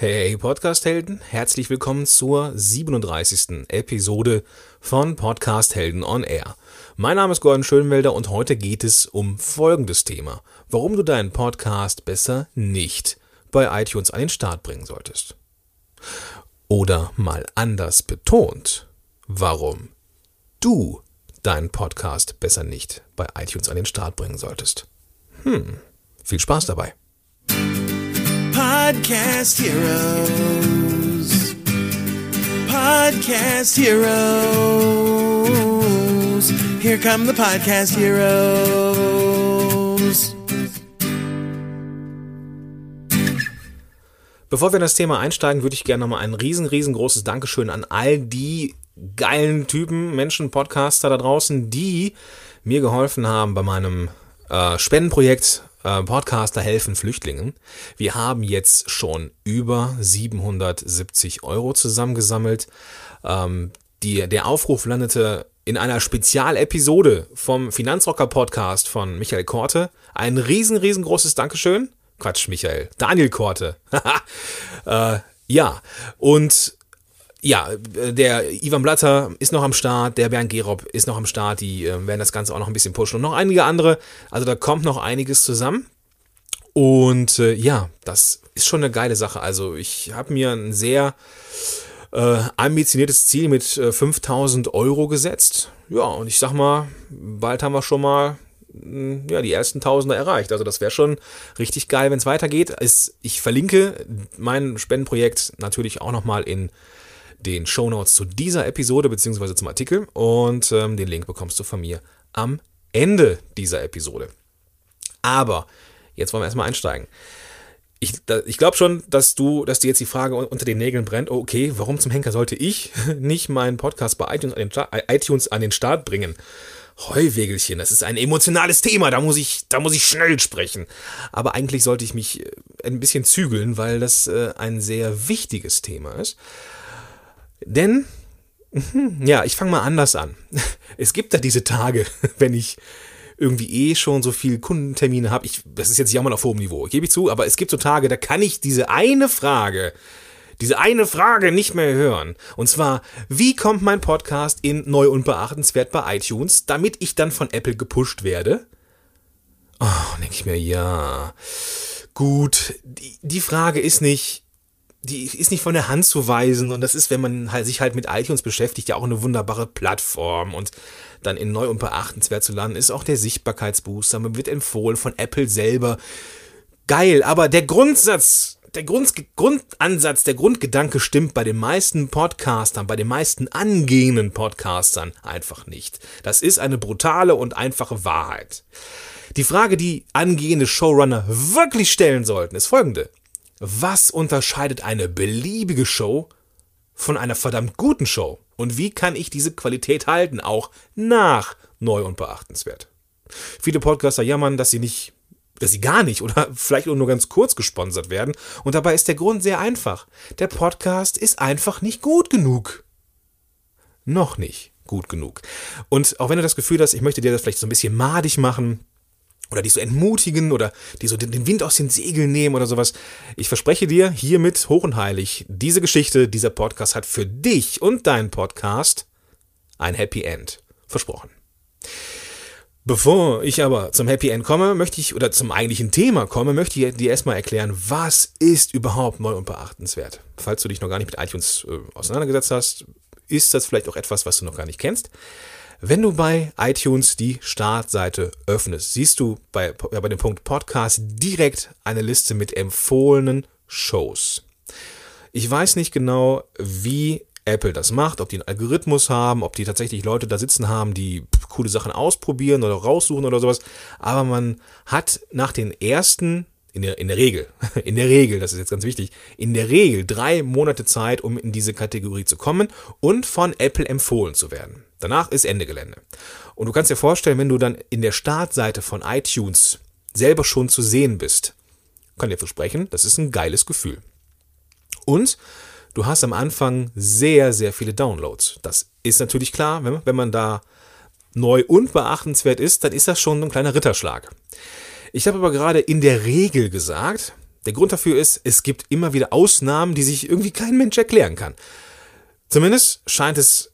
Hey Podcast-Helden, herzlich willkommen zur 37. Episode von Podcast Helden on Air. Mein Name ist Gordon Schönwelder und heute geht es um folgendes Thema. Warum du deinen Podcast besser nicht bei iTunes an den Start bringen solltest. Oder mal anders betont, warum du deinen Podcast besser nicht bei iTunes an den Start bringen solltest. Hm, viel Spaß dabei. Podcast Heroes. Podcast Heroes. Here come the Podcast Heroes. Bevor wir in das Thema einsteigen, würde ich gerne nochmal ein riesen, riesengroßes Dankeschön an all die geilen Typen, Menschen, Podcaster da draußen, die mir geholfen haben bei meinem äh, Spendenprojekt äh, Podcaster helfen Flüchtlingen. Wir haben jetzt schon über 770 Euro zusammengesammelt. Ähm, die, der Aufruf landete in einer Spezialepisode vom Finanzrocker Podcast von Michael Korte. Ein riesen, riesengroßes Dankeschön. Quatsch, Michael. Daniel Korte. äh, ja, und ja, der Ivan Blatter ist noch am Start, der Bernd Gerob ist noch am Start, die äh, werden das Ganze auch noch ein bisschen pushen und noch einige andere. Also da kommt noch einiges zusammen. Und äh, ja, das ist schon eine geile Sache. Also ich habe mir ein sehr äh, ambitioniertes Ziel mit äh, 5000 Euro gesetzt. Ja, und ich sag mal, bald haben wir schon mal mh, ja, die ersten Tausender erreicht. Also das wäre schon richtig geil, wenn es weitergeht. Ich verlinke mein Spendenprojekt natürlich auch nochmal in den Shownotes zu dieser Episode bzw. zum Artikel und ähm, den Link bekommst du von mir am Ende dieser Episode. Aber jetzt wollen wir erstmal einsteigen. Ich, ich glaube schon, dass du, dass dir jetzt die Frage unter den Nägeln brennt, oh, okay, warum zum Henker sollte ich nicht meinen Podcast bei iTunes an den, iTunes an den Start bringen? Heuwegelchen, das ist ein emotionales Thema, da muss ich, da muss ich schnell sprechen. Aber eigentlich sollte ich mich äh, ein bisschen zügeln, weil das äh, ein sehr wichtiges Thema ist. Denn, ja, ich fange mal anders an. Es gibt da diese Tage, wenn ich irgendwie eh schon so viel Kundentermine habe. Ich, das ist jetzt jammern auf hohem Niveau, gebe ich zu, aber es gibt so Tage, da kann ich diese eine Frage, diese eine Frage nicht mehr hören. Und zwar, wie kommt mein Podcast in neu und beachtenswert bei iTunes, damit ich dann von Apple gepusht werde? Oh, denke ich mir, ja. Gut, die, die Frage ist nicht, die ist nicht von der Hand zu weisen und das ist, wenn man halt sich halt mit iTunes beschäftigt, ja auch eine wunderbare Plattform und dann in neu und beachtenswert zu landen, ist auch der Sichtbarkeitsbooster. Man wird empfohlen von Apple selber. Geil, aber der Grundsatz, der Grund, Grundansatz, der Grundgedanke stimmt bei den meisten Podcastern, bei den meisten angehenden Podcastern einfach nicht. Das ist eine brutale und einfache Wahrheit. Die Frage, die angehende Showrunner wirklich stellen sollten, ist folgende. Was unterscheidet eine beliebige Show von einer verdammt guten Show? Und wie kann ich diese Qualität halten, auch nach neu und beachtenswert? Viele Podcaster jammern, dass sie nicht, dass sie gar nicht oder vielleicht nur ganz kurz gesponsert werden. Und dabei ist der Grund sehr einfach. Der Podcast ist einfach nicht gut genug. Noch nicht gut genug. Und auch wenn du das Gefühl hast, ich möchte dir das vielleicht so ein bisschen madig machen, oder die so entmutigen oder die so den Wind aus den Segeln nehmen oder sowas. Ich verspreche dir hiermit hoch und heilig, diese Geschichte, dieser Podcast hat für dich und deinen Podcast ein Happy End. Versprochen. Bevor ich aber zum Happy End komme, möchte ich, oder zum eigentlichen Thema komme, möchte ich dir erstmal erklären, was ist überhaupt neu und beachtenswert. Falls du dich noch gar nicht mit iTunes äh, auseinandergesetzt hast, ist das vielleicht auch etwas, was du noch gar nicht kennst. Wenn du bei iTunes die Startseite öffnest, siehst du bei, bei dem Punkt Podcast direkt eine Liste mit empfohlenen Shows. Ich weiß nicht genau, wie Apple das macht, ob die einen Algorithmus haben, ob die tatsächlich Leute da sitzen haben, die coole Sachen ausprobieren oder raussuchen oder sowas. Aber man hat nach den ersten in der, in der Regel, in der Regel, das ist jetzt ganz wichtig, in der Regel drei Monate Zeit, um in diese Kategorie zu kommen und von Apple empfohlen zu werden. Danach ist Ende Gelände. Und du kannst dir vorstellen, wenn du dann in der Startseite von iTunes selber schon zu sehen bist, kann dir versprechen, das ist ein geiles Gefühl. Und du hast am Anfang sehr, sehr viele Downloads. Das ist natürlich klar, wenn, wenn man da neu und beachtenswert ist, dann ist das schon ein kleiner Ritterschlag. Ich habe aber gerade in der Regel gesagt, Der Grund dafür ist, es gibt immer wieder Ausnahmen, die sich irgendwie kein Mensch erklären kann. Zumindest scheint es,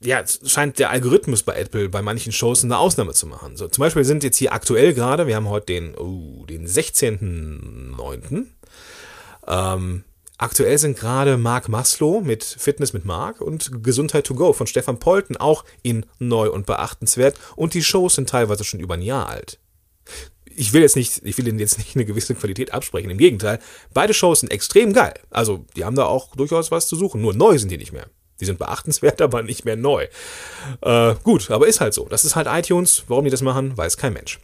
ja, scheint der Algorithmus bei Apple bei manchen Shows eine Ausnahme zu machen. So, zum Beispiel sind jetzt hier aktuell gerade, wir haben heute den, oh, den 16.09. Ähm, aktuell sind gerade Mark Maslow mit Fitness mit Mark und Gesundheit to go von Stefan Polten auch in neu und beachtenswert und die Shows sind teilweise schon über ein Jahr alt ich will jetzt nicht, ich will ihnen jetzt nicht eine gewisse Qualität absprechen. Im Gegenteil, beide Shows sind extrem geil. Also, die haben da auch durchaus was zu suchen. Nur neu sind die nicht mehr. Die sind beachtenswert, aber nicht mehr neu. Äh, gut, aber ist halt so. Das ist halt iTunes. Warum die das machen, weiß kein Mensch.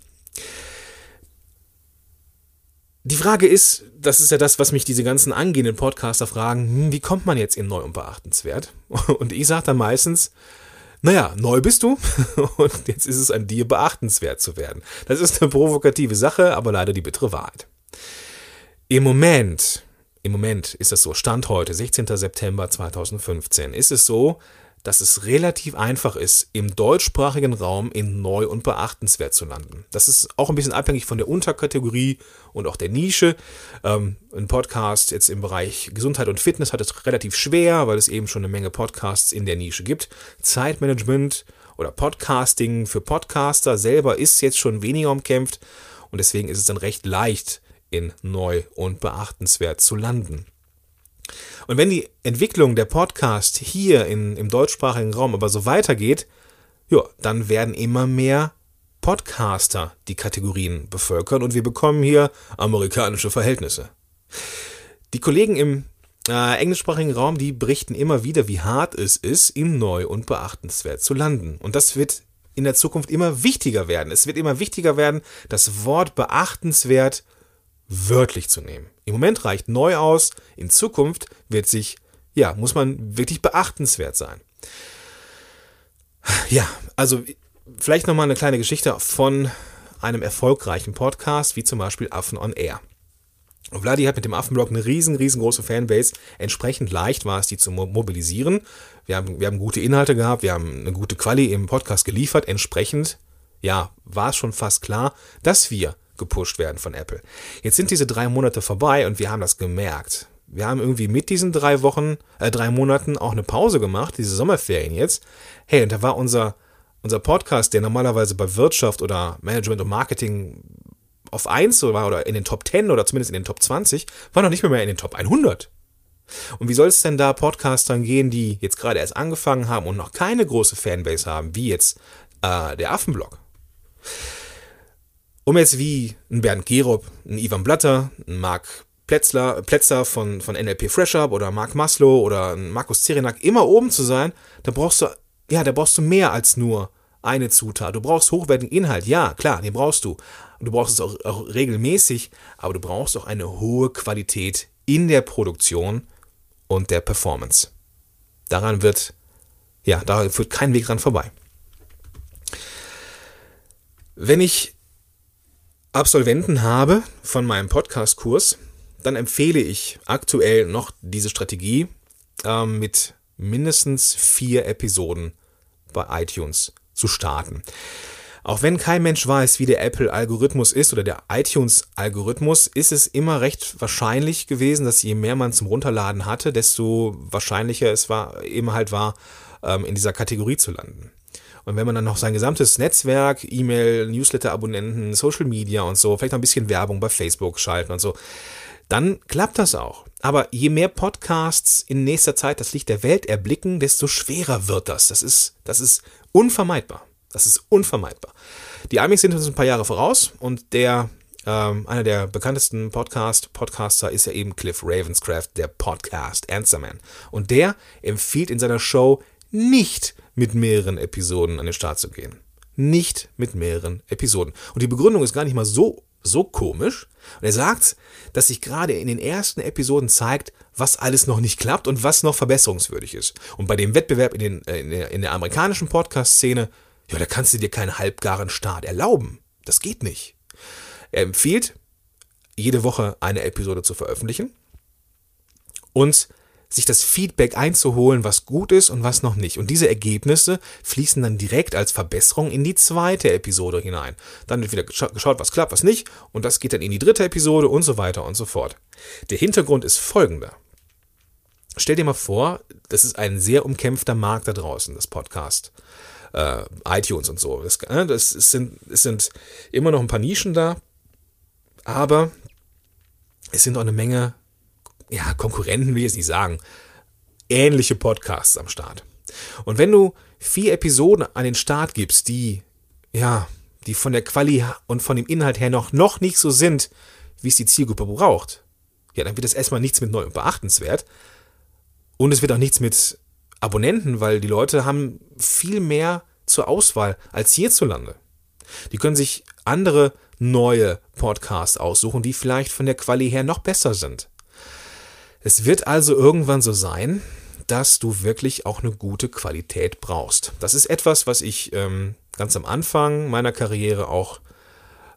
Die Frage ist, das ist ja das, was mich diese ganzen angehenden Podcaster fragen, hm, wie kommt man jetzt in neu und beachtenswert? Und ich sage dann meistens, naja, neu bist du und jetzt ist es an dir beachtenswert zu werden. Das ist eine provokative Sache, aber leider die bittere Wahrheit. Im Moment, im Moment ist es so, Stand heute, 16. September 2015, ist es so, dass es relativ einfach ist, im deutschsprachigen Raum in neu und beachtenswert zu landen. Das ist auch ein bisschen abhängig von der Unterkategorie und auch der Nische. Ähm, ein Podcast jetzt im Bereich Gesundheit und Fitness hat es relativ schwer, weil es eben schon eine Menge Podcasts in der Nische gibt. Zeitmanagement oder Podcasting für Podcaster selber ist jetzt schon weniger umkämpft und deswegen ist es dann recht leicht, in neu und beachtenswert zu landen. Und wenn die Entwicklung der Podcast hier in, im deutschsprachigen Raum aber so weitergeht, ja, dann werden immer mehr Podcaster die Kategorien bevölkern und wir bekommen hier amerikanische Verhältnisse. Die Kollegen im äh, englischsprachigen Raum, die berichten immer wieder, wie hart es ist, im Neu und beachtenswert zu landen. Und das wird in der Zukunft immer wichtiger werden. Es wird immer wichtiger werden, das Wort beachtenswert wörtlich zu nehmen. Im Moment reicht neu aus, in Zukunft wird sich, ja, muss man wirklich beachtenswert sein. Ja, also vielleicht nochmal eine kleine Geschichte von einem erfolgreichen Podcast, wie zum Beispiel Affen on Air. Vladi hat mit dem Affenblog eine riesen, riesengroße Fanbase. Entsprechend leicht war es, die zu mobilisieren. Wir haben, wir haben gute Inhalte gehabt, wir haben eine gute Quali im Podcast geliefert. Entsprechend, ja, war es schon fast klar, dass wir gepusht werden von Apple. Jetzt sind diese drei Monate vorbei und wir haben das gemerkt. Wir haben irgendwie mit diesen drei Wochen, äh, drei Monaten auch eine Pause gemacht, diese Sommerferien jetzt. Hey, und da war unser, unser Podcast, der normalerweise bei Wirtschaft oder Management und Marketing auf 1 war oder in den Top 10 oder zumindest in den Top 20, war noch nicht mehr, mehr in den Top 100. Und wie soll es denn da Podcastern gehen, die jetzt gerade erst angefangen haben und noch keine große Fanbase haben, wie jetzt äh, der Affenblog? Um jetzt wie ein Bernd Gerob, ein Ivan Blatter, ein Marc Plätzler, Plätzer von, von NLP Fresh Up oder Mark Maslow oder Markus Zerenak immer oben zu sein, da brauchst du, ja, da brauchst du mehr als nur eine Zutat. Du brauchst hochwertigen Inhalt, ja, klar, den brauchst du. Du brauchst es auch, auch regelmäßig, aber du brauchst auch eine hohe Qualität in der Produktion und der Performance. Daran wird, ja, da führt kein Weg dran vorbei. Wenn ich Absolventen habe von meinem Podcast-Kurs, dann empfehle ich aktuell noch diese Strategie äh, mit mindestens vier Episoden bei iTunes zu starten. Auch wenn kein Mensch weiß, wie der Apple-Algorithmus ist oder der iTunes-Algorithmus, ist es immer recht wahrscheinlich gewesen, dass je mehr man zum Runterladen hatte, desto wahrscheinlicher es war, eben halt war, ähm, in dieser Kategorie zu landen. Und wenn man dann noch sein gesamtes Netzwerk, E-Mail, Newsletter-Abonnenten, Social Media und so, vielleicht noch ein bisschen Werbung bei Facebook schalten und so, dann klappt das auch. Aber je mehr Podcasts in nächster Zeit das Licht der Welt erblicken, desto schwerer wird das. Das ist, das ist unvermeidbar. Das ist unvermeidbar. Die Amis sind uns ein paar Jahre voraus und der ähm, einer der bekanntesten Podcast Podcaster ist ja eben Cliff Ravenscraft, der Podcast Answerman. Und der empfiehlt in seiner Show nicht mit mehreren Episoden an den Start zu gehen. Nicht mit mehreren Episoden. Und die Begründung ist gar nicht mal so, so komisch. Und er sagt, dass sich gerade in den ersten Episoden zeigt, was alles noch nicht klappt und was noch verbesserungswürdig ist. Und bei dem Wettbewerb in, den, äh, in, der, in der amerikanischen Podcast-Szene, ja, da kannst du dir keinen halbgaren Start erlauben. Das geht nicht. Er empfiehlt, jede Woche eine Episode zu veröffentlichen und sich das Feedback einzuholen, was gut ist und was noch nicht. Und diese Ergebnisse fließen dann direkt als Verbesserung in die zweite Episode hinein. Dann wird wieder geschaut, was klappt, was nicht. Und das geht dann in die dritte Episode und so weiter und so fort. Der Hintergrund ist folgender. Stell dir mal vor, das ist ein sehr umkämpfter Markt da draußen, das Podcast. Äh, iTunes und so. Das, äh, das sind, es sind immer noch ein paar Nischen da, aber es sind auch eine Menge ja, Konkurrenten will ich jetzt nicht sagen, ähnliche Podcasts am Start. Und wenn du vier Episoden an den Start gibst, die, ja, die von der Quali und von dem Inhalt her noch, noch nicht so sind, wie es die Zielgruppe braucht, ja, dann wird das erstmal nichts mit neu und beachtenswert. Und es wird auch nichts mit Abonnenten, weil die Leute haben viel mehr zur Auswahl als hierzulande. Die können sich andere neue Podcasts aussuchen, die vielleicht von der Quali her noch besser sind. Es wird also irgendwann so sein, dass du wirklich auch eine gute Qualität brauchst. Das ist etwas, was ich ähm, ganz am Anfang meiner Karriere auch,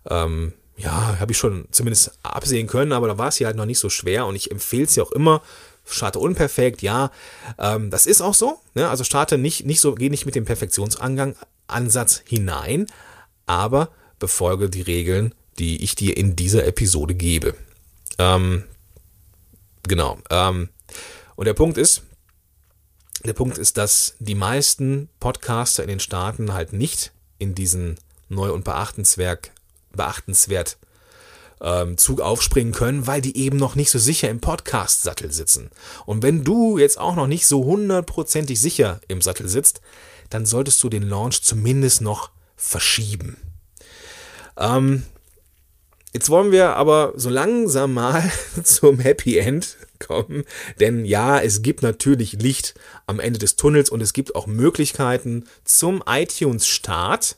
ähm, ja, habe ich schon zumindest absehen können, aber da war es ja halt noch nicht so schwer und ich empfehle es ja auch immer. Starte unperfekt, ja, ähm, das ist auch so. Ne? Also starte nicht, nicht so, geh nicht mit dem Perfektionsansatz hinein, aber befolge die Regeln, die ich dir in dieser Episode gebe. Ähm, Genau. Ähm, und der Punkt ist, der Punkt ist, dass die meisten Podcaster in den Staaten halt nicht in diesen neu und beachtenswert, beachtenswert ähm, Zug aufspringen können, weil die eben noch nicht so sicher im Podcast-Sattel sitzen. Und wenn du jetzt auch noch nicht so hundertprozentig sicher im Sattel sitzt, dann solltest du den Launch zumindest noch verschieben. Ähm, Jetzt wollen wir aber so langsam mal zum Happy End kommen, denn ja, es gibt natürlich Licht am Ende des Tunnels und es gibt auch Möglichkeiten zum iTunes-Start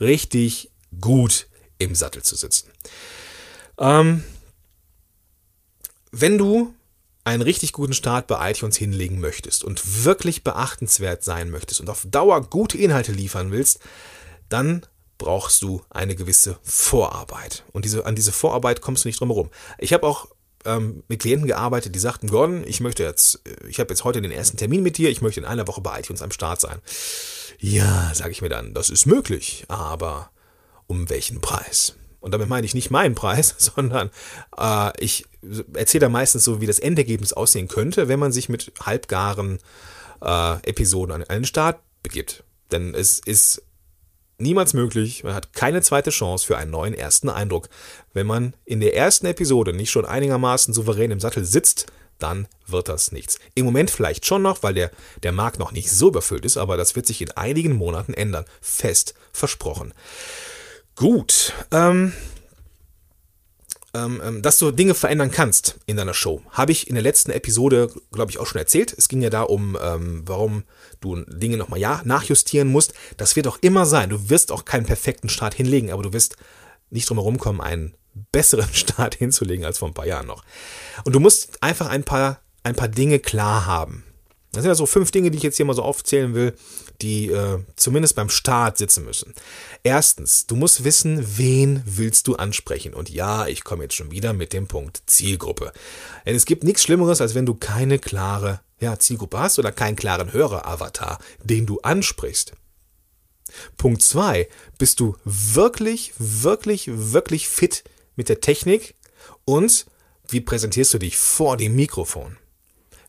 richtig gut im Sattel zu sitzen. Ähm, wenn du einen richtig guten Start bei iTunes hinlegen möchtest und wirklich beachtenswert sein möchtest und auf Dauer gute Inhalte liefern willst, dann brauchst du eine gewisse Vorarbeit. Und diese, an diese Vorarbeit kommst du nicht drum herum. Ich habe auch ähm, mit Klienten gearbeitet, die sagten, Gordon, ich möchte jetzt, ich habe jetzt heute den ersten Termin mit dir, ich möchte in einer Woche bei iTunes am Start sein. Ja, sage ich mir dann, das ist möglich, aber um welchen Preis? Und damit meine ich nicht meinen Preis, sondern äh, ich erzähle da meistens so, wie das Endergebnis aussehen könnte, wenn man sich mit halbgaren äh, Episoden an einen Start begibt. Denn es ist niemals möglich. Man hat keine zweite Chance für einen neuen ersten Eindruck. Wenn man in der ersten Episode nicht schon einigermaßen souverän im Sattel sitzt, dann wird das nichts. Im Moment vielleicht schon noch, weil der, der Markt noch nicht so überfüllt ist, aber das wird sich in einigen Monaten ändern. Fest versprochen. Gut. Ähm, dass du Dinge verändern kannst in deiner Show. Habe ich in der letzten Episode, glaube ich, auch schon erzählt. Es ging ja da um, ähm, warum du Dinge nochmal ja, nachjustieren musst. Das wird auch immer sein. Du wirst auch keinen perfekten Start hinlegen, aber du wirst nicht drum herum kommen, einen besseren Start hinzulegen als vor ein paar Jahren noch. Und du musst einfach ein paar, ein paar Dinge klar haben. Das sind ja so fünf Dinge, die ich jetzt hier mal so aufzählen will, die äh, zumindest beim Start sitzen müssen. Erstens, du musst wissen, wen willst du ansprechen. Und ja, ich komme jetzt schon wieder mit dem Punkt Zielgruppe. Denn es gibt nichts Schlimmeres, als wenn du keine klare ja, Zielgruppe hast oder keinen klaren Hörer-Avatar, den du ansprichst. Punkt zwei, bist du wirklich, wirklich, wirklich fit mit der Technik und wie präsentierst du dich vor dem Mikrofon?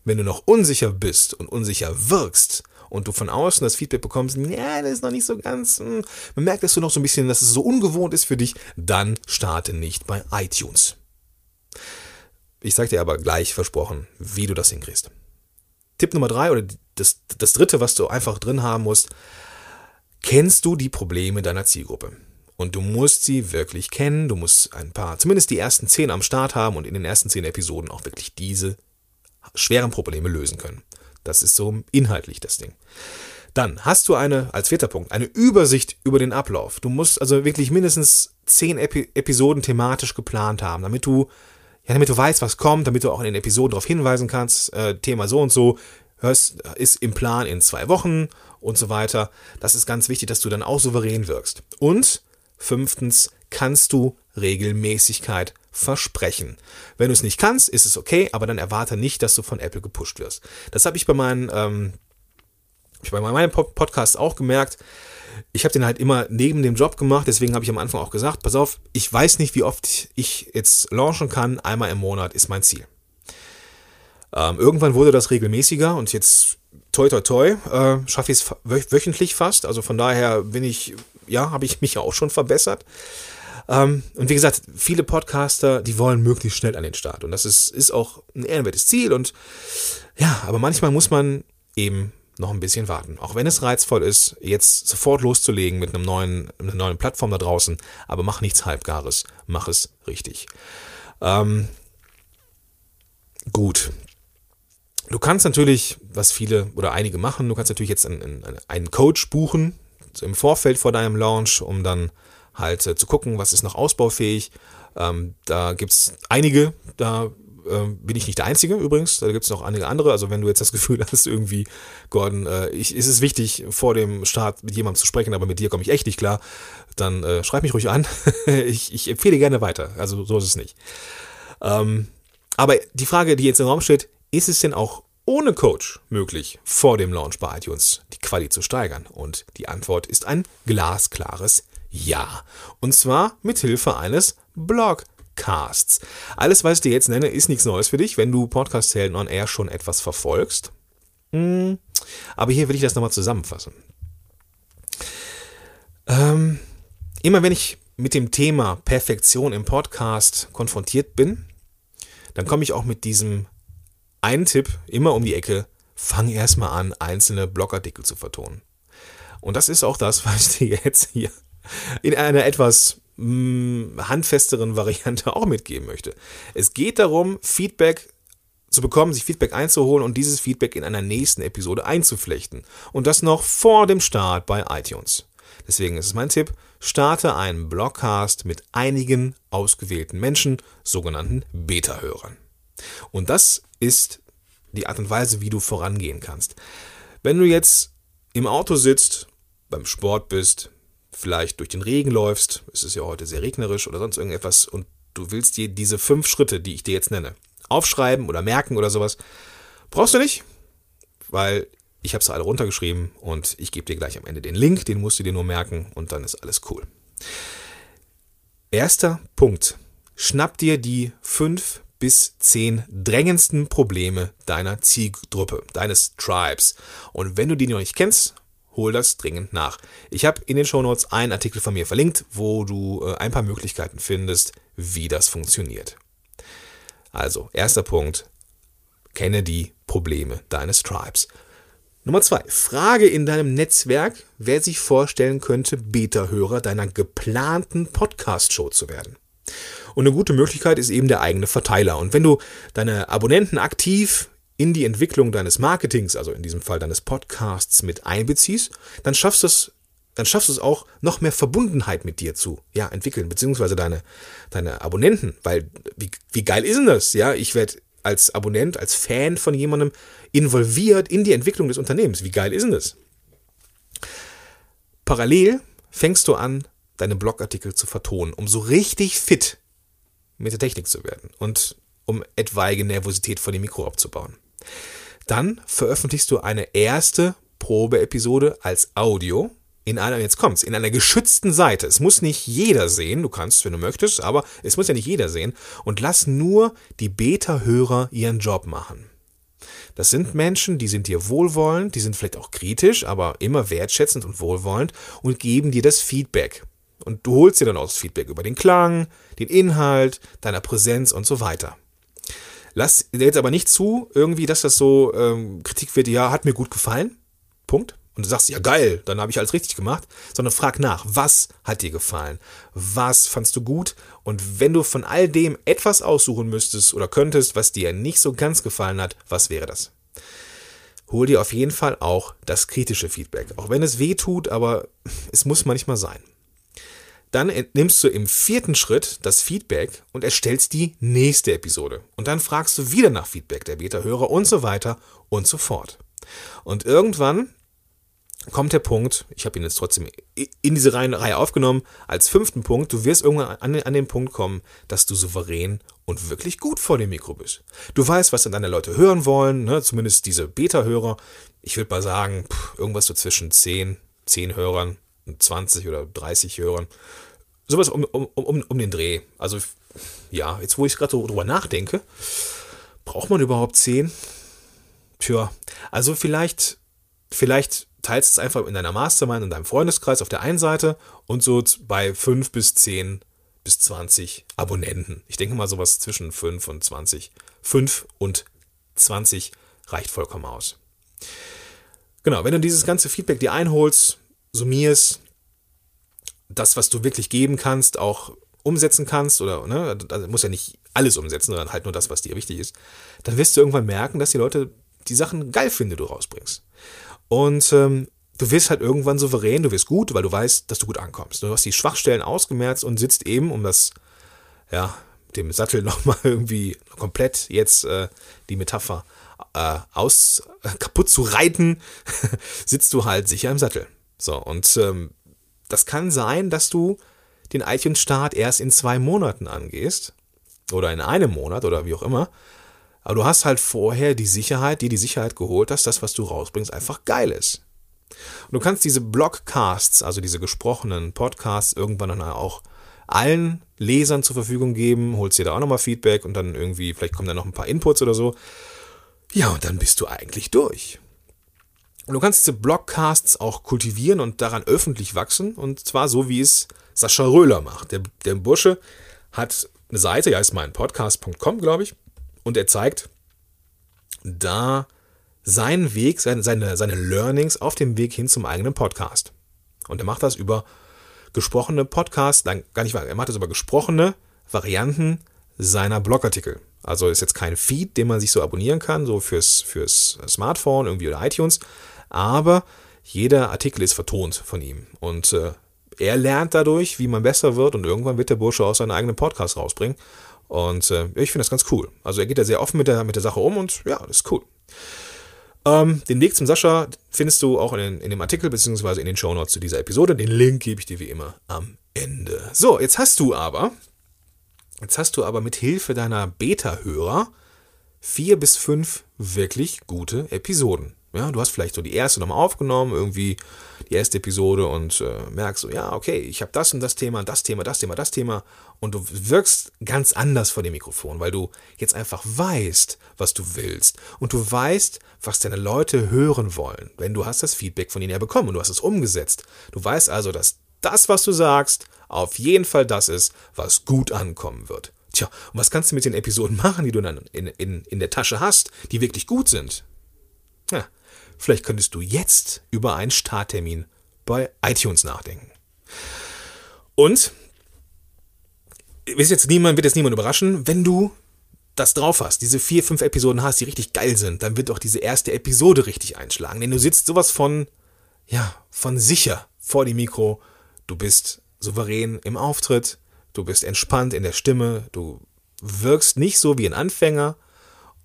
Wenn du noch unsicher bist und unsicher wirkst und du von außen das Feedback bekommst, ja, das ist noch nicht so ganz, hm, man merkt, dass du noch so ein bisschen, dass es so ungewohnt ist für dich, dann starte nicht bei iTunes. Ich sag dir aber gleich versprochen, wie du das hinkriegst. Tipp Nummer drei oder das, das dritte, was du einfach drin haben musst, kennst du die Probleme deiner Zielgruppe? Und du musst sie wirklich kennen. Du musst ein paar, zumindest die ersten zehn am Start haben und in den ersten zehn Episoden auch wirklich diese schweren Probleme lösen können. Das ist so inhaltlich das Ding. Dann hast du eine, als vierter Punkt, eine Übersicht über den Ablauf. Du musst also wirklich mindestens zehn Epi Episoden thematisch geplant haben, damit du, ja, damit du weißt, was kommt, damit du auch in den Episoden darauf hinweisen kannst, äh, Thema so und so, hörst, ist im Plan in zwei Wochen und so weiter. Das ist ganz wichtig, dass du dann auch souverän wirkst. Und fünftens, kannst du Regelmäßigkeit versprechen. Wenn du es nicht kannst, ist es okay, aber dann erwarte nicht, dass du von Apple gepusht wirst. Das habe ich bei meinen, ähm, ich bei meinem Podcast auch gemerkt. Ich habe den halt immer neben dem Job gemacht, deswegen habe ich am Anfang auch gesagt, pass auf, ich weiß nicht, wie oft ich jetzt launchen kann, einmal im Monat ist mein Ziel. Ähm, irgendwann wurde das regelmäßiger und jetzt toi toi toi, äh, schaffe ich es wöchentlich fast. Also von daher bin ich, ja, habe ich mich auch schon verbessert. Ähm, und wie gesagt, viele Podcaster, die wollen möglichst schnell an den Start. Und das ist, ist auch ein ehrenwertes Ziel. Und ja, aber manchmal muss man eben noch ein bisschen warten. Auch wenn es reizvoll ist, jetzt sofort loszulegen mit einem neuen, einer neuen Plattform da draußen. Aber mach nichts Halbgares. Mach es richtig. Ähm, gut. Du kannst natürlich, was viele oder einige machen, du kannst natürlich jetzt einen, einen Coach buchen im Vorfeld vor deinem Launch, um dann halt äh, zu gucken, was ist noch ausbaufähig. Ähm, da gibt es einige, da äh, bin ich nicht der Einzige übrigens, da gibt es noch einige andere. Also wenn du jetzt das Gefühl hast, irgendwie, Gordon, äh, ich, ist es wichtig, vor dem Start mit jemandem zu sprechen, aber mit dir komme ich echt nicht klar, dann äh, schreib mich ruhig an. ich, ich empfehle gerne weiter. Also so ist es nicht. Ähm, aber die Frage, die jetzt im Raum steht, ist es denn auch ohne Coach möglich, vor dem Launch bei iTunes die Quali zu steigern? Und die Antwort ist ein glasklares ja. Und zwar mit Hilfe eines Blogcasts. Alles, was ich dir jetzt nenne, ist nichts Neues für dich, wenn du Podcast Helden on Air schon etwas verfolgst. Hm. Aber hier will ich das nochmal zusammenfassen. Ähm, immer wenn ich mit dem Thema Perfektion im Podcast konfrontiert bin, dann komme ich auch mit diesem einen Tipp immer um die Ecke, fang erstmal an, einzelne Blogartikel zu vertonen. Und das ist auch das, was ich dir jetzt hier in einer etwas mh, hm, handfesteren Variante auch mitgeben möchte. Es geht darum, Feedback zu bekommen, sich Feedback einzuholen und dieses Feedback in einer nächsten Episode einzuflechten. Und das noch vor dem Start bei iTunes. Deswegen ist es mein Tipp, starte einen Blogcast mit einigen ausgewählten Menschen, sogenannten Beta-Hörern. Und das ist die Art und Weise, wie du vorangehen kannst. Wenn du jetzt im Auto sitzt, beim Sport bist, vielleicht durch den Regen läufst, es ist ja heute sehr regnerisch oder sonst irgendetwas und du willst dir diese fünf Schritte, die ich dir jetzt nenne, aufschreiben oder merken oder sowas, brauchst du nicht, weil ich habe es alle runtergeschrieben und ich gebe dir gleich am Ende den Link, den musst du dir nur merken und dann ist alles cool. Erster Punkt. Schnapp dir die fünf bis zehn drängendsten Probleme deiner Zielgruppe, deines Tribes. Und wenn du die noch nicht kennst, hol das dringend nach. Ich habe in den Shownotes einen Artikel von mir verlinkt, wo du äh, ein paar Möglichkeiten findest, wie das funktioniert. Also, erster Punkt, kenne die Probleme deines Tribes. Nummer zwei, frage in deinem Netzwerk, wer sich vorstellen könnte, Beta-Hörer deiner geplanten Podcast-Show zu werden. Und eine gute Möglichkeit ist eben der eigene Verteiler. Und wenn du deine Abonnenten aktiv in die Entwicklung deines Marketings, also in diesem Fall deines Podcasts mit einbeziehst, dann schaffst du es, dann schaffst du es auch, noch mehr Verbundenheit mit dir zu ja, entwickeln, beziehungsweise deine, deine Abonnenten. Weil, wie, wie geil ist denn das? Ja, ich werde als Abonnent, als Fan von jemandem involviert in die Entwicklung des Unternehmens. Wie geil ist denn das? Parallel fängst du an, deine Blogartikel zu vertonen, um so richtig fit mit der Technik zu werden und um etwaige Nervosität vor dem Mikro abzubauen. Dann veröffentlichst du eine erste Probeepisode als Audio in einer, jetzt kommt's, in einer geschützten Seite. Es muss nicht jeder sehen, du kannst, wenn du möchtest, aber es muss ja nicht jeder sehen. Und lass nur die Beta-Hörer ihren Job machen. Das sind Menschen, die sind dir wohlwollend, die sind vielleicht auch kritisch, aber immer wertschätzend und wohlwollend und geben dir das Feedback. Und du holst dir dann auch das Feedback über den Klang, den Inhalt, deiner Präsenz und so weiter. Lass jetzt aber nicht zu, irgendwie, dass das so ähm, Kritik wird, ja, hat mir gut gefallen. Punkt. Und du sagst, ja geil, dann habe ich alles richtig gemacht, sondern frag nach, was hat dir gefallen? Was fandst du gut? Und wenn du von all dem etwas aussuchen müsstest oder könntest, was dir nicht so ganz gefallen hat, was wäre das? Hol dir auf jeden Fall auch das kritische Feedback. Auch wenn es weh tut, aber es muss manchmal sein. Dann entnimmst du im vierten Schritt das Feedback und erstellst die nächste Episode. Und dann fragst du wieder nach Feedback der Beta-Hörer und so weiter und so fort. Und irgendwann kommt der Punkt, ich habe ihn jetzt trotzdem in diese Reihe aufgenommen, als fünften Punkt, du wirst irgendwann an, an den Punkt kommen, dass du souverän und wirklich gut vor dem Mikro bist. Du weißt, was deine Leute hören wollen, ne? zumindest diese Beta-Hörer. Ich würde mal sagen, pff, irgendwas so zwischen 10, 10 Hörern 20 oder 30 Hörern. Sowas um, um, um, um den Dreh. Also, ja, jetzt wo ich gerade drüber nachdenke, braucht man überhaupt 10? Tja, also vielleicht, vielleicht teilst es einfach in deiner Mastermind, in deinem Freundeskreis auf der einen Seite und so bei 5 bis 10 bis 20 Abonnenten. Ich denke mal sowas zwischen 5 und 20. 5 und 20 reicht vollkommen aus. Genau, wenn du dieses ganze Feedback dir einholst, summierst, das, was du wirklich geben kannst, auch umsetzen kannst, oder ne, also muss ja nicht alles umsetzen, sondern halt nur das, was dir wichtig ist, dann wirst du irgendwann merken, dass die Leute die Sachen geil finden, die du rausbringst. Und ähm, du wirst halt irgendwann souverän, du wirst gut, weil du weißt, dass du gut ankommst. Du hast die Schwachstellen ausgemerzt und sitzt eben, um das, ja, dem Sattel nochmal irgendwie komplett jetzt äh, die Metapher äh, aus äh, kaputt zu reiten, sitzt du halt sicher im Sattel. So, und ähm, das kann sein, dass du den iTunes-Start erst in zwei Monaten angehst. Oder in einem Monat oder wie auch immer. Aber du hast halt vorher die Sicherheit, die die Sicherheit geholt, dass das, was du rausbringst, einfach geil ist. Und du kannst diese Blogcasts, also diese gesprochenen Podcasts, irgendwann dann auch allen Lesern zur Verfügung geben, holst dir da auch nochmal Feedback und dann irgendwie, vielleicht kommen da noch ein paar Inputs oder so. Ja, und dann bist du eigentlich durch. Und du kannst diese Blogcasts auch kultivieren und daran öffentlich wachsen. Und zwar so, wie es Sascha Röhler macht. Der, der Bursche hat eine Seite, ja, ist mein Podcast.com, glaube ich. Und er zeigt da seinen Weg, seine, seine, seine Learnings auf dem Weg hin zum eigenen Podcast. Und er macht das über gesprochene Podcasts, nein, gar nicht wahr, er macht das über gesprochene Varianten seiner Blogartikel. Also ist jetzt kein Feed, den man sich so abonnieren kann, so fürs, fürs Smartphone irgendwie oder iTunes, aber jeder Artikel ist vertont von ihm. Und äh, er lernt dadurch, wie man besser wird und irgendwann wird der Bursche auch seinen eigenen Podcast rausbringen. Und äh, ich finde das ganz cool. Also er geht da sehr offen mit der, mit der Sache um und ja, das ist cool. Ähm, den Weg zum Sascha findest du auch in, in dem Artikel beziehungsweise in den Shownotes zu dieser Episode. Den Link gebe ich dir wie immer am Ende. So, jetzt hast du aber, jetzt hast du aber mit Hilfe deiner Beta-Hörer vier bis fünf wirklich gute Episoden. Ja, du hast vielleicht so die erste nochmal aufgenommen, irgendwie die erste Episode und äh, merkst so, ja, okay, ich habe das und das Thema, das Thema, das Thema, das Thema und du wirkst ganz anders vor dem Mikrofon, weil du jetzt einfach weißt, was du willst und du weißt, was deine Leute hören wollen, wenn du hast das Feedback von ihnen ja bekommen und du hast es umgesetzt. Du weißt also, dass das, was du sagst, auf jeden Fall das ist, was gut ankommen wird. Tja, und was kannst du mit den Episoden machen, die du dann in, in, in der Tasche hast, die wirklich gut sind? Ja, Vielleicht könntest du jetzt über einen Starttermin bei iTunes nachdenken. Und wird jetzt niemand, wird jetzt niemand überraschen, wenn du das drauf hast, diese vier, fünf Episoden hast, die richtig geil sind, dann wird auch diese erste Episode richtig einschlagen. Denn du sitzt sowas von, ja, von sicher vor dem Mikro. Du bist souverän im Auftritt, du bist entspannt in der Stimme, du wirkst nicht so wie ein Anfänger.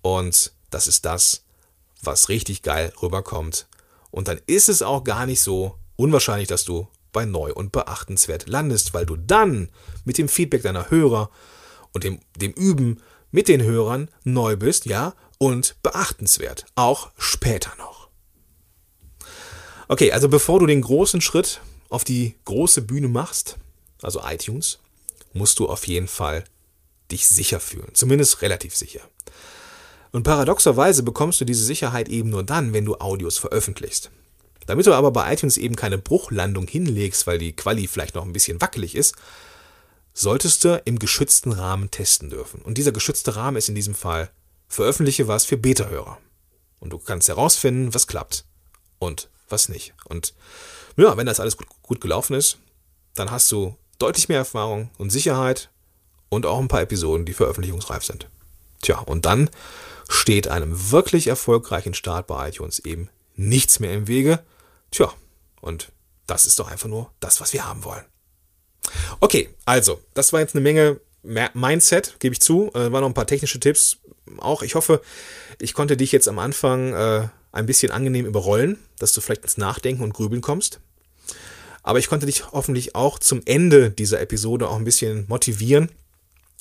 Und das ist das, was richtig geil rüberkommt. Und dann ist es auch gar nicht so unwahrscheinlich, dass du bei neu und beachtenswert landest, weil du dann mit dem Feedback deiner Hörer und dem, dem Üben mit den Hörern neu bist, ja, und beachtenswert. Auch später noch. Okay, also bevor du den großen Schritt auf die große Bühne machst, also iTunes, musst du auf jeden Fall dich sicher fühlen. Zumindest relativ sicher. Und paradoxerweise bekommst du diese Sicherheit eben nur dann, wenn du Audios veröffentlichst. Damit du aber bei iTunes eben keine Bruchlandung hinlegst, weil die Quali vielleicht noch ein bisschen wackelig ist, solltest du im geschützten Rahmen testen dürfen. Und dieser geschützte Rahmen ist in diesem Fall, veröffentliche was für Beta-Hörer. Und du kannst herausfinden, was klappt und was nicht. Und ja, wenn das alles gut, gut gelaufen ist, dann hast du deutlich mehr Erfahrung und Sicherheit und auch ein paar Episoden, die veröffentlichungsreif sind. Tja, und dann steht einem wirklich erfolgreichen Start bei iTunes eben nichts mehr im Wege. Tja, und das ist doch einfach nur das, was wir haben wollen. Okay, also, das war jetzt eine Menge Mindset, gebe ich zu. Äh, waren noch ein paar technische Tipps. Auch ich hoffe, ich konnte dich jetzt am Anfang äh, ein bisschen angenehm überrollen, dass du vielleicht ins Nachdenken und Grübeln kommst. Aber ich konnte dich hoffentlich auch zum Ende dieser Episode auch ein bisschen motivieren,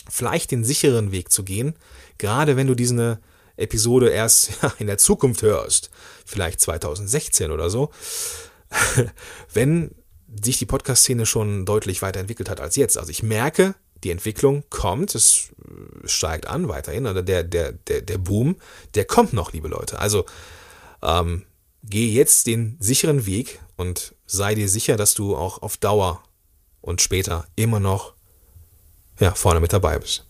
vielleicht den sicheren Weg zu gehen, gerade wenn du diese Episode erst in der Zukunft hörst, vielleicht 2016 oder so, wenn sich die Podcast-Szene schon deutlich weiterentwickelt hat als jetzt. Also ich merke, die Entwicklung kommt, es steigt an weiterhin, oder der, der, der, der Boom, der kommt noch, liebe Leute. Also ähm, geh jetzt den sicheren Weg und sei dir sicher, dass du auch auf Dauer und später immer noch ja, vorne mit dabei bist.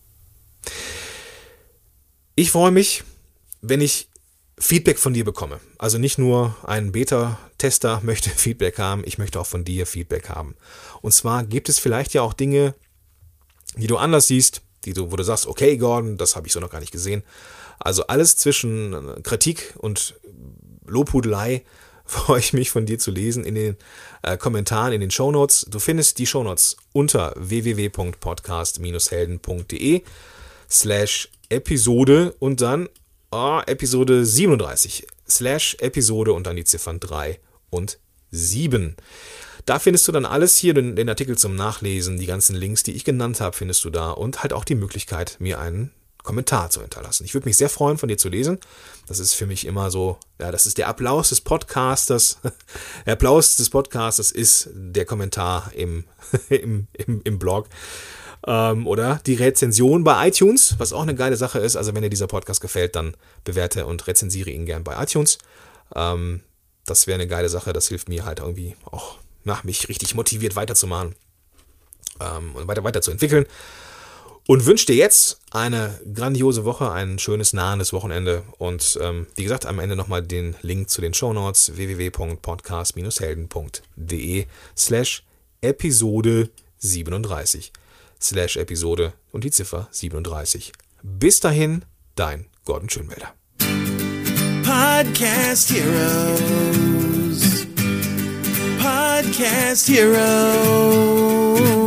Ich freue mich, wenn ich Feedback von dir bekomme. Also nicht nur ein Beta-Tester möchte Feedback haben, ich möchte auch von dir Feedback haben. Und zwar gibt es vielleicht ja auch Dinge, die du anders siehst, die du, wo du sagst, okay, Gordon, das habe ich so noch gar nicht gesehen. Also alles zwischen Kritik und Lobhudelei freue ich mich von dir zu lesen in den äh, Kommentaren, in den Shownotes. Du findest die Shownotes unter www.podcast-helden.de slash Episode und dann oh, Episode 37 slash Episode und dann die Ziffern 3 und 7. Da findest du dann alles hier, den, den Artikel zum Nachlesen, die ganzen Links, die ich genannt habe, findest du da und halt auch die Möglichkeit, mir einen Kommentar zu hinterlassen. Ich würde mich sehr freuen, von dir zu lesen. Das ist für mich immer so, ja, das ist der Applaus des Podcasters. Der Applaus des Podcasters ist der Kommentar im, im, im, im Blog. Ähm, oder die Rezension bei iTunes, was auch eine geile Sache ist. Also wenn dir dieser Podcast gefällt, dann bewerte und rezensiere ihn gern bei iTunes. Ähm, das wäre eine geile Sache. Das hilft mir halt irgendwie auch, na, mich richtig motiviert weiterzumachen ähm, und weiter, weiter zu entwickeln und wünsche dir jetzt eine grandiose Woche, ein schönes nahendes Wochenende und ähm, wie gesagt am Ende nochmal den Link zu den Shownotes www.podcast-helden.de slash Episode 37 slash Episode und die Ziffer 37. Bis dahin, dein Gordon Schönwälder. Podcast Heroes. Podcast Heroes.